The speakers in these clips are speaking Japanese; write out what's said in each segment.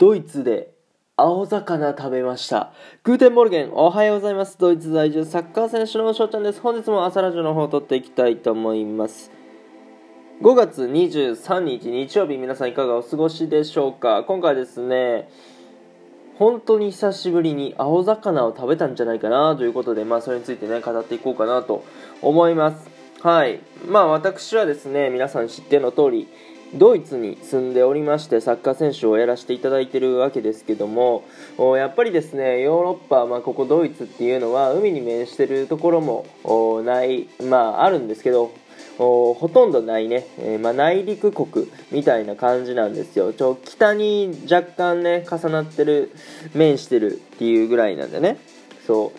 ドイツで青魚食べました。 Guten Morgen、おはようございます。ドイツ在住サッカー選手の翔ちゃんです。本日も朝ラジオの方を撮っていきたいと思います。5月23日日曜日、皆さんいかがお過ごしでしょうか？今回ですね、本当に久しぶりに青魚を食べたんじゃないかなということで、まあそれについてね、語っていこうかなと思います。はい。まあ私はですね、皆さん知っての通り、ドイツに住んでおりましてサッカー選手をやらせていただいてるわけですけどもやっぱりですねヨーロッパ、まあ、ここドイツっていうのは海に面してるところもない、まあ、あるんですけどほとんどないね、えーまあ、内陸国みたいな感じなんですよちょ北に若干ね重なってる面してるっていうぐらいなんでねそ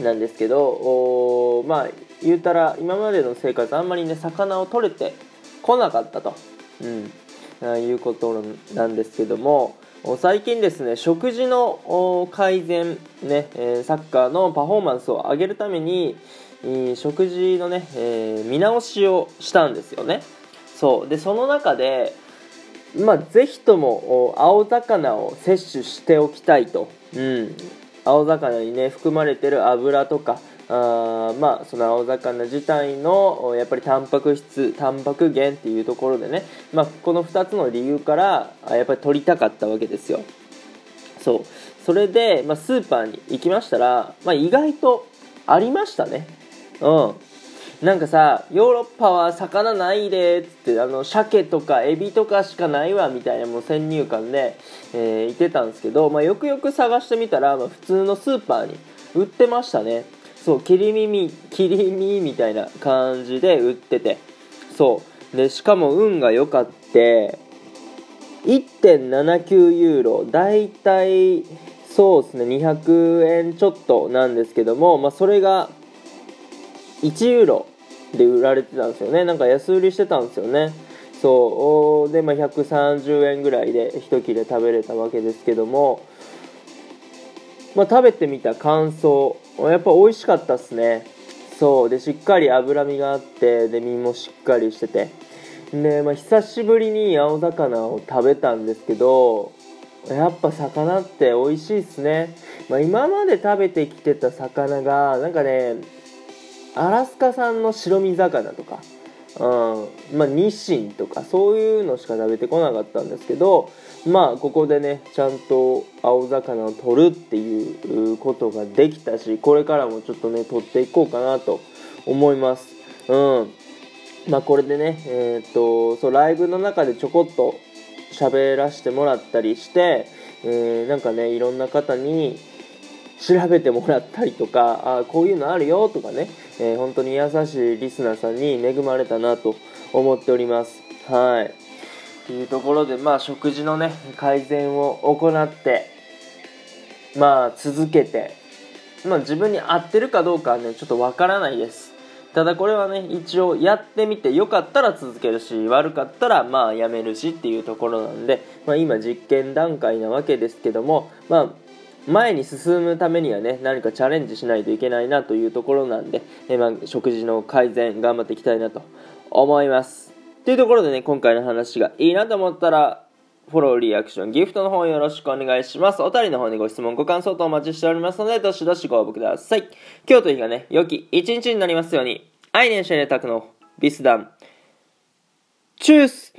うなんですけどまあ言うたら今までの生活あんまりね魚を取れてこなかったと。うん、あいうことなんですけども最近ですね食事の改善、ねえサッカーのパフォーマンスを上げるためにえー食事のね、えー見直しをしたんですよね。そう。でその中でまあぜひとも青魚を摂取しておきたいと、うん、青魚にね含まれてる油とかあまあその青魚自体のやっぱりタンパク質タンパク源っていうところでね、まあ、この2つの理由からやっぱり取りたかったわけですよ。そう。それで、まあ、スーパーに行きましたら、まあ、意外とありましたね。うん。なんかさヨーロッパは魚ないでっつってあの鮭とかエビとかしかないわみたいなもう先入観で、えー、いてたんですけど、まあ、よくよく探してみたら、まあ、普通のスーパーに売ってましたね。そう切り身切り身みたいな感じで売ってて。そう。でしかも運が良かって1.79ユーロだいたいそうですね200円ちょっとなんですけども、まあ、それが1ユーロで売られてたんですよね。なんか安売りしてたんですよね。そう。で、まあ、130円ぐらいで1切れ食べれたわけですけども、まあ、食べてみた感想。やっぱ美味しかったっすね。そう。でしっかり脂身があってで身もしっかりしてて。で、まあ、久しぶりに青魚を食べたんですけどやっぱ魚って美味しいっすね、まあ、今まで食べてきてた魚がなんかねアラスカ産の白身魚とか、うん。まあ、ニシンとかそういうのしか食べてこなかったんですけどまあここでねちゃんと青魚を取るっていうことができたしこれからもちょっとね取っていこうかなと思います。うん。まあこれでねえーっとそうライブの中でちょこっと喋らせてもらったりして、えーなんかねいろんな方に調べてもらったりとかあこういうのあるよとかね、えー本当に優しいリスナーさんに恵まれたなと思っております。はい。というところでまあ食事のね改善を行ってまあ続けてまあ自分に合ってるかどうかはねちょっとわからないです。ただこれはね一応やってみてよかったら続けるし悪かったらまあやめるしっていうところなんで、まあ、今実験段階なわけですけどもまあ前に進むためにはね何かチャレンジしないといけないなというところなんで、えまあ、食事の改善頑張っていきたいなと思いますというところでね今回の話がいいなと思ったらフォロー、リアクション、ギフトの方よろしくお願いします。お便りの方にご質問、ご感想とお待ちしておりますので、どしどしご応募ください。今日という日がね、良き一日になりますように。アイネンシェネタクのビスダン。チュース